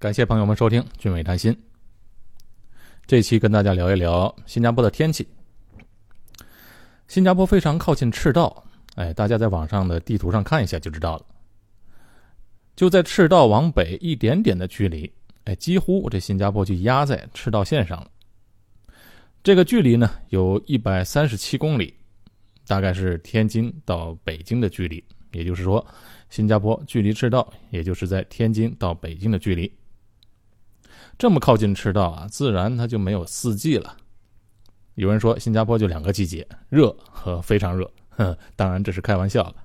感谢朋友们收听《俊伟谈心》。这期跟大家聊一聊新加坡的天气。新加坡非常靠近赤道，哎，大家在网上的地图上看一下就知道了。就在赤道往北一点点的距离，哎，几乎这新加坡就压在赤道线上了。这个距离呢，有一百三十七公里，大概是天津到北京的距离。也就是说，新加坡距离赤道，也就是在天津到北京的距离。这么靠近赤道啊，自然它就没有四季了。有人说新加坡就两个季节，热和非常热。哼，当然这是开玩笑了。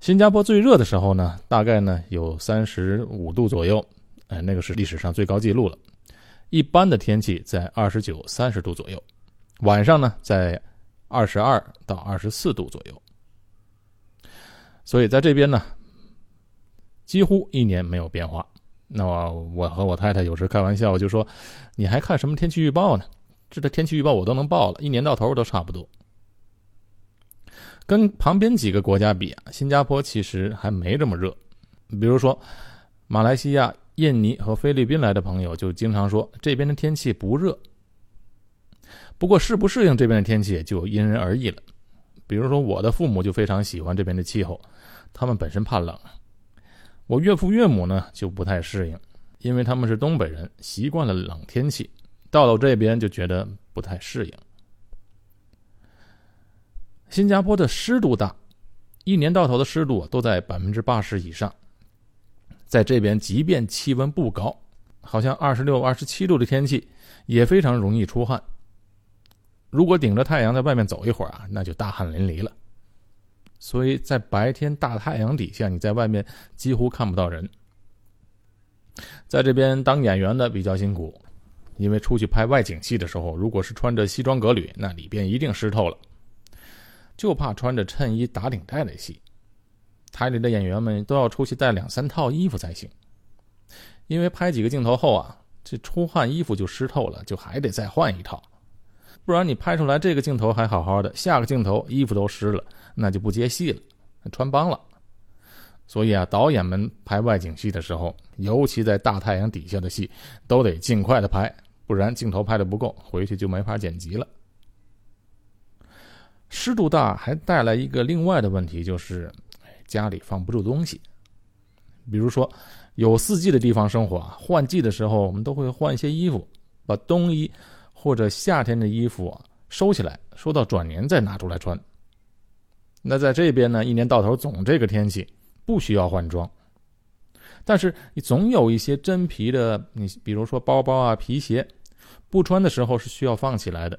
新加坡最热的时候呢，大概呢有三十五度左右，哎，那个是历史上最高纪录了。一般的天气在二十九、三十度左右，晚上呢在二十二到二十四度左右。所以在这边呢，几乎一年没有变化。那我我和我太太有时开玩笑，就说：“你还看什么天气预报呢？这的天气预报我都能报了，一年到头都差不多。”跟旁边几个国家比啊，新加坡其实还没这么热。比如说，马来西亚、印尼和菲律宾来的朋友就经常说这边的天气不热。不过适不适应这边的天气就因人而异了。比如说我的父母就非常喜欢这边的气候，他们本身怕冷。我岳父岳母呢就不太适应，因为他们是东北人，习惯了冷天气，到了这边就觉得不太适应。新加坡的湿度大，一年到头的湿度都在百分之八十以上，在这边即便气温不高，好像二十六、二十七度的天气，也非常容易出汗。如果顶着太阳在外面走一会儿啊，那就大汗淋漓了。所以在白天大太阳底下，你在外面几乎看不到人。在这边当演员的比较辛苦，因为出去拍外景戏的时候，如果是穿着西装革履，那里边一定湿透了。就怕穿着衬衣打领带的戏，台里的演员们都要出去带两三套衣服才行。因为拍几个镜头后啊，这出汗衣服就湿透了，就还得再换一套。不然你拍出来这个镜头还好好的，下个镜头衣服都湿了，那就不接戏了，穿帮了。所以啊，导演们拍外景戏的时候，尤其在大太阳底下的戏，都得尽快的拍，不然镜头拍的不够，回去就没法剪辑了。湿度大还带来一个另外的问题，就是家里放不住东西。比如说，有四季的地方生活啊，换季的时候我们都会换一些衣服，把冬衣。或者夏天的衣服，收起来，收到转年再拿出来穿。那在这边呢，一年到头总这个天气，不需要换装。但是你总有一些真皮的，你比如说包包啊、皮鞋，不穿的时候是需要放起来的。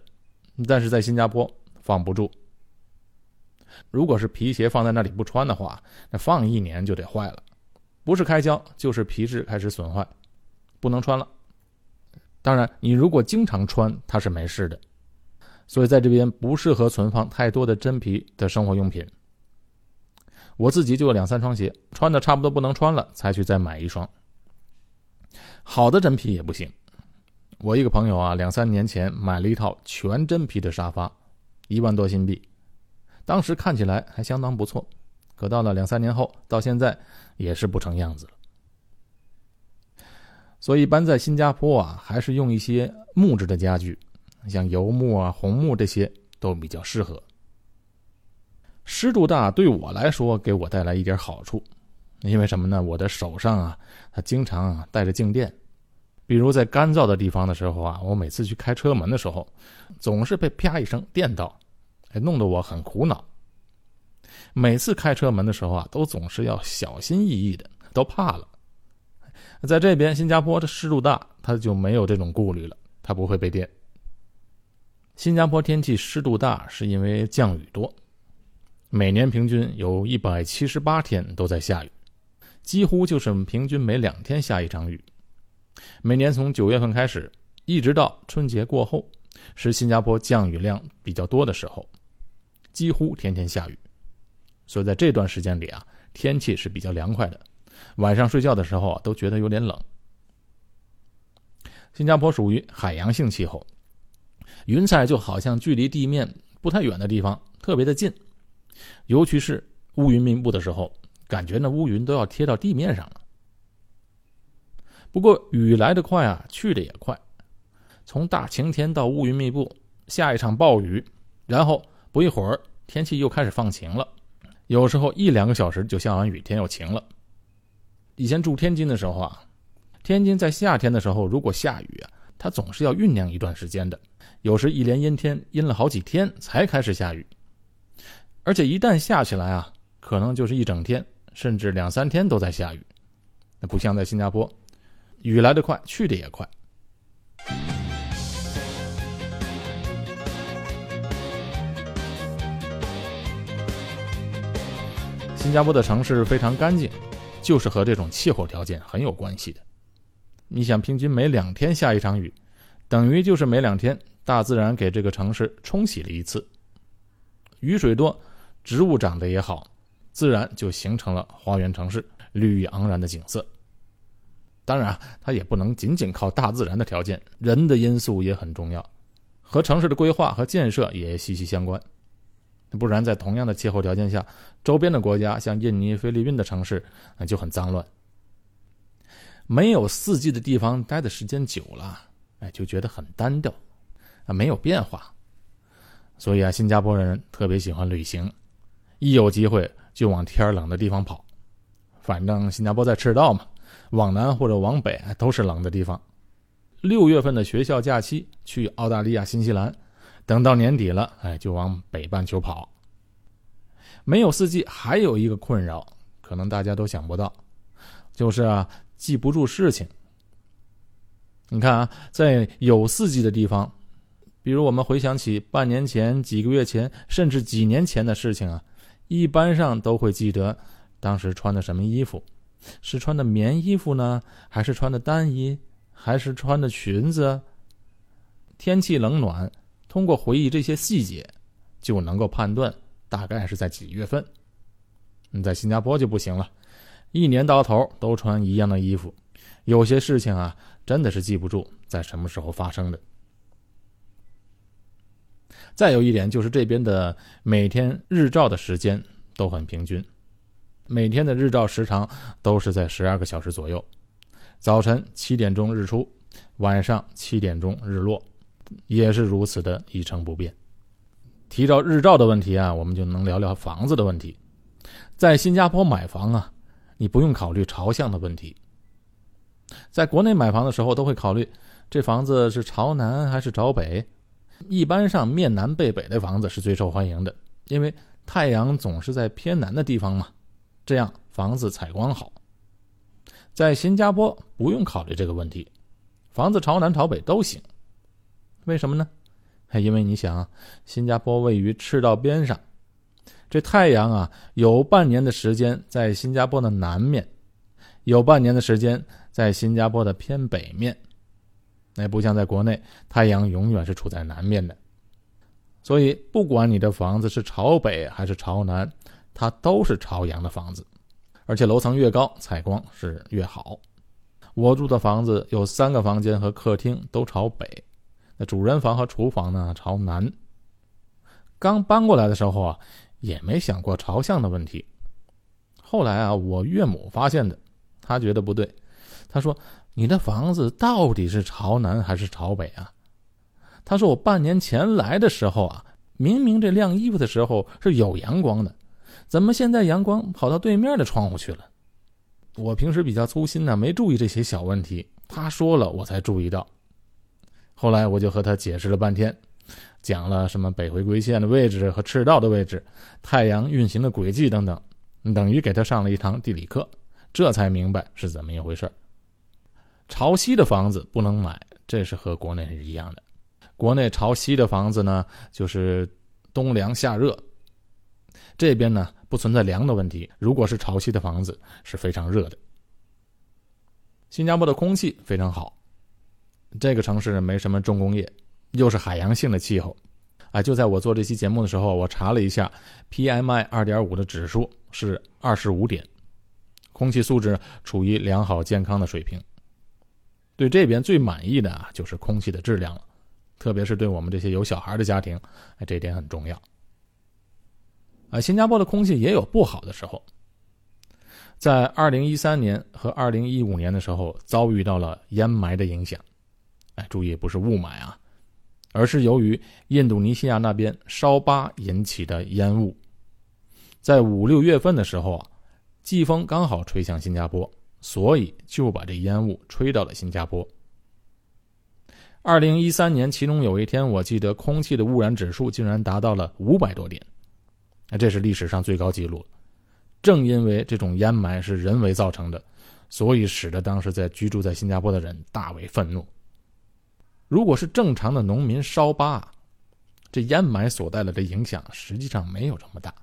但是在新加坡放不住。如果是皮鞋放在那里不穿的话，那放一年就得坏了，不是开胶就是皮质开始损坏，不能穿了。当然，你如果经常穿，它是没事的。所以在这边不适合存放太多的真皮的生活用品。我自己就有两三双鞋，穿的差不多不能穿了，才去再买一双。好的真皮也不行。我一个朋友啊，两三年前买了一套全真皮的沙发，一万多新币，当时看起来还相当不错。可到了两三年后，到现在也是不成样子了。所以，一般在新加坡啊，还是用一些木质的家具，像油木啊、红木这些都比较适合。湿度大对我来说，给我带来一点好处，因为什么呢？我的手上啊，它经常啊带着静电，比如在干燥的地方的时候啊，我每次去开车门的时候，总是被啪一声电到，哎，弄得我很苦恼。每次开车门的时候啊，都总是要小心翼翼的，都怕了。在这边，新加坡的湿度大，它就没有这种顾虑了，它不会被电。新加坡天气湿度大，是因为降雨多，每年平均有一百七十八天都在下雨，几乎就是平均每两天下一场雨。每年从九月份开始，一直到春节过后，是新加坡降雨量比较多的时候，几乎天天下雨。所以在这段时间里啊，天气是比较凉快的。晚上睡觉的时候啊，都觉得有点冷。新加坡属于海洋性气候，云彩就好像距离地面不太远的地方特别的近，尤其是乌云密布的时候，感觉那乌云都要贴到地面上了。不过雨来得快啊，去的也快。从大晴天到乌云密布，下一场暴雨，然后不一会儿天气又开始放晴了。有时候一两个小时就下完雨，天又晴了。以前住天津的时候啊，天津在夏天的时候如果下雨啊，它总是要酝酿一段时间的，有时一连阴天阴了好几天才开始下雨，而且一旦下起来啊，可能就是一整天，甚至两三天都在下雨。那不像在新加坡，雨来得快，去得也快。新加坡的城市非常干净，就是和这种气候条件很有关系的。你想，平均每两天下一场雨，等于就是每两天大自然给这个城市冲洗了一次。雨水多，植物长得也好，自然就形成了花园城市，绿意盎然的景色。当然，它也不能仅仅靠大自然的条件，人的因素也很重要，和城市的规划和建设也息息相关。不然，在同样的气候条件下，周边的国家像印尼、菲律宾的城市啊就很脏乱。没有四季的地方待的时间久了，哎，就觉得很单调，啊，没有变化。所以啊，新加坡人特别喜欢旅行，一有机会就往天冷的地方跑。反正新加坡在赤道嘛，往南或者往北都是冷的地方。六月份的学校假期去澳大利亚、新西兰。等到年底了，哎，就往北半球跑。没有四季，还有一个困扰，可能大家都想不到，就是啊，记不住事情。你看啊，在有四季的地方，比如我们回想起半年前、几个月前，甚至几年前的事情啊，一般上都会记得当时穿的什么衣服，是穿的棉衣服呢，还是穿的单衣，还是穿的裙子？天气冷暖。通过回忆这些细节，就能够判断大概是在几月份。你在新加坡就不行了，一年到头都穿一样的衣服，有些事情啊，真的是记不住在什么时候发生的。再有一点就是这边的每天日照的时间都很平均，每天的日照时长都是在十二个小时左右，早晨七点钟日出，晚上七点钟日落。也是如此的一成不变。提到日照的问题啊，我们就能聊聊房子的问题。在新加坡买房啊，你不用考虑朝向的问题。在国内买房的时候，都会考虑这房子是朝南还是朝北。一般上面南背北的房子是最受欢迎的，因为太阳总是在偏南的地方嘛，这样房子采光好。在新加坡不用考虑这个问题，房子朝南朝北都行。为什么呢？因为你想，新加坡位于赤道边上，这太阳啊，有半年的时间在新加坡的南面，有半年的时间在新加坡的偏北面。那不像在国内，太阳永远是处在南面的。所以，不管你的房子是朝北还是朝南，它都是朝阳的房子，而且楼层越高，采光是越好。我住的房子有三个房间和客厅都朝北。那主人房和厨房呢朝南。刚搬过来的时候啊，也没想过朝向的问题。后来啊，我岳母发现的，她觉得不对。她说：“你的房子到底是朝南还是朝北啊？”她说：“我半年前来的时候啊，明明这晾衣服的时候是有阳光的，怎么现在阳光跑到对面的窗户去了？”我平时比较粗心呢，没注意这些小问题。她说了，我才注意到。后来我就和他解释了半天，讲了什么北回归线的位置和赤道的位置、太阳运行的轨迹等等，等于给他上了一堂地理课，这才明白是怎么一回事朝西的房子不能买，这是和国内是一样的。国内朝西的房子呢，就是冬凉夏热。这边呢不存在凉的问题，如果是朝西的房子是非常热的。新加坡的空气非常好。这个城市没什么重工业，又是海洋性的气候，啊，就在我做这期节目的时候，我查了一下，PMI 二点五的指数是二十五点，空气素质处于良好健康的水平。对这边最满意的啊，就是空气的质量了，特别是对我们这些有小孩的家庭，哎，这点很重要。啊，新加坡的空气也有不好的时候，在二零一三年和二零一五年的时候遭遇到了烟霾的影响。哎，注意不是雾霾啊，而是由于印度尼西亚那边烧巴引起的烟雾。在五六月份的时候啊，季风刚好吹向新加坡，所以就把这烟雾吹到了新加坡。二零一三年，其中有一天，我记得空气的污染指数竟然达到了五百多点，那这是历史上最高纪录。正因为这种烟霾是人为造成的，所以使得当时在居住在新加坡的人大为愤怒。如果是正常的农民烧巴，这烟霾所带来的影响实际上没有这么大。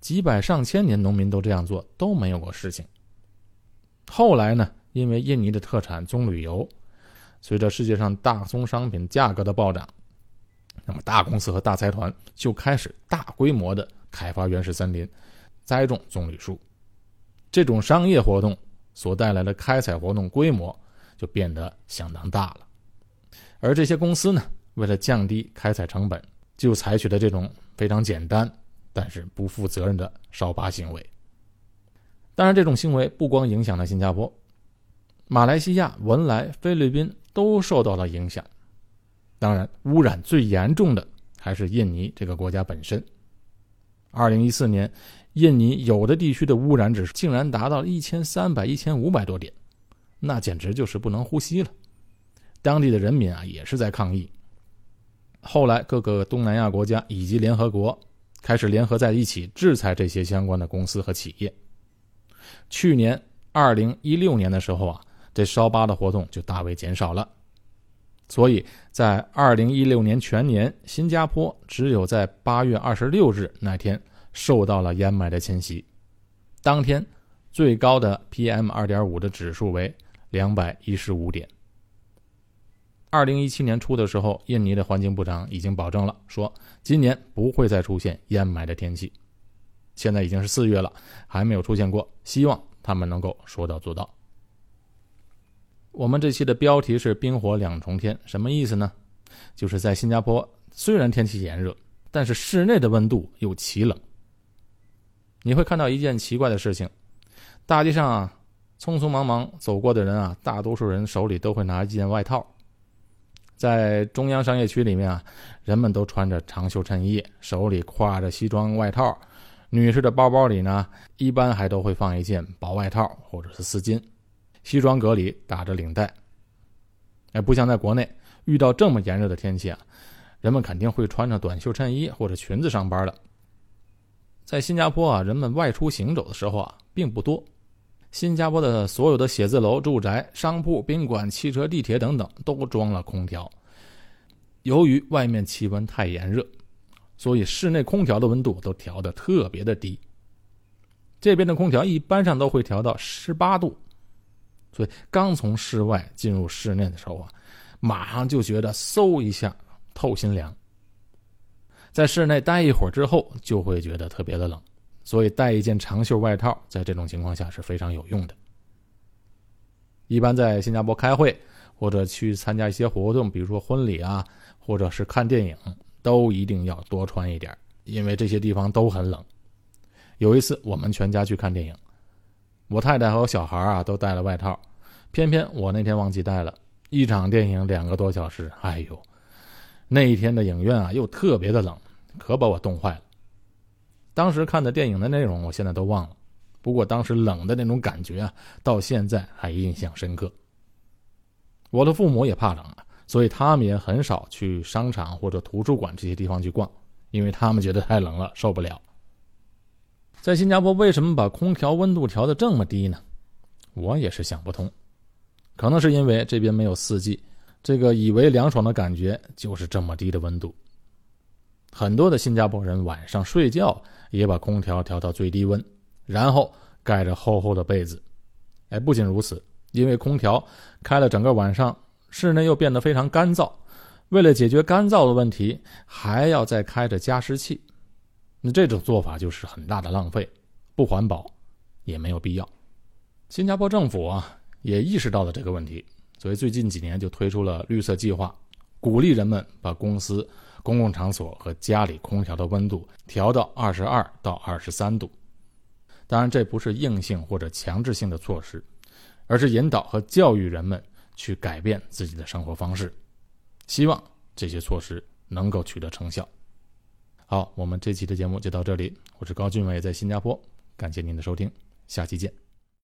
几百上千年农民都这样做都没有过事情。后来呢，因为印尼的特产棕榈油，随着世界上大宗商品价格的暴涨，那么大公司和大财团就开始大规模的开发原始森林，栽种棕榈树。这种商业活动所带来的开采活动规模就变得相当大了。而这些公司呢，为了降低开采成本，就采取了这种非常简单。但是不负责任的烧巴行为。当然，这种行为不光影响了新加坡、马来西亚、文莱、菲律宾都受到了影响。当然，污染最严重的还是印尼这个国家本身。二零一四年，印尼有的地区的污染指数竟然达到一千三百、一千五百多点，那简直就是不能呼吸了。当地的人民啊，也是在抗议。后来，各个东南亚国家以及联合国。开始联合在一起制裁这些相关的公司和企业。去年二零一六年的时候啊，这烧巴的活动就大为减少了，所以在二零一六年全年，新加坡只有在八月二十六日那天受到了烟霾的侵袭，当天最高的 PM 二点五的指数为两百一十五点。二零一七年初的时候，印尼的环境部长已经保证了，说今年不会再出现烟霾的天气。现在已经是四月了，还没有出现过，希望他们能够说到做到。我们这期的标题是“冰火两重天”，什么意思呢？就是在新加坡，虽然天气炎热，但是室内的温度又奇冷。你会看到一件奇怪的事情：大街上啊，匆匆忙忙走过的人啊，大多数人手里都会拿一件外套。在中央商业区里面啊，人们都穿着长袖衬衣，手里挎着西装外套，女士的包包里呢，一般还都会放一件薄外套或者是丝巾，西装革里打着领带。哎，不像在国内，遇到这么炎热的天气啊，人们肯定会穿着短袖衬衣或者裙子上班的。在新加坡啊，人们外出行走的时候啊，并不多。新加坡的所有的写字楼、住宅、商铺、宾馆、汽车、地铁等等都装了空调。由于外面气温太炎热，所以室内空调的温度都调得特别的低。这边的空调一般上都会调到十八度，所以刚从室外进入室内的时候啊，马上就觉得嗖一下透心凉。在室内待一会儿之后，就会觉得特别的冷。所以带一件长袖外套，在这种情况下是非常有用的。一般在新加坡开会或者去参加一些活动，比如说婚礼啊，或者是看电影，都一定要多穿一点，因为这些地方都很冷。有一次我们全家去看电影，我太太和我小孩啊都带了外套，偏偏我那天忘记带了。一场电影两个多小时，哎呦，那一天的影院啊又特别的冷，可把我冻坏了。当时看的电影的内容，我现在都忘了。不过当时冷的那种感觉啊，到现在还印象深刻。我的父母也怕冷啊，所以他们也很少去商场或者图书馆这些地方去逛，因为他们觉得太冷了，受不了。在新加坡，为什么把空调温度调的这么低呢？我也是想不通。可能是因为这边没有四季，这个以为凉爽的感觉就是这么低的温度。很多的新加坡人晚上睡觉也把空调调到最低温，然后盖着厚厚的被子。哎，不仅如此，因为空调开了整个晚上，室内又变得非常干燥。为了解决干燥的问题，还要再开着加湿器。那这种做法就是很大的浪费，不环保，也没有必要。新加坡政府啊也意识到了这个问题，所以最近几年就推出了绿色计划，鼓励人们把公司。公共场所和家里空调的温度调到二十二到二十三度，当然，这不是硬性或者强制性的措施，而是引导和教育人们去改变自己的生活方式。希望这些措施能够取得成效。好，我们这期的节目就到这里。我是高俊伟，在新加坡，感谢您的收听，下期见。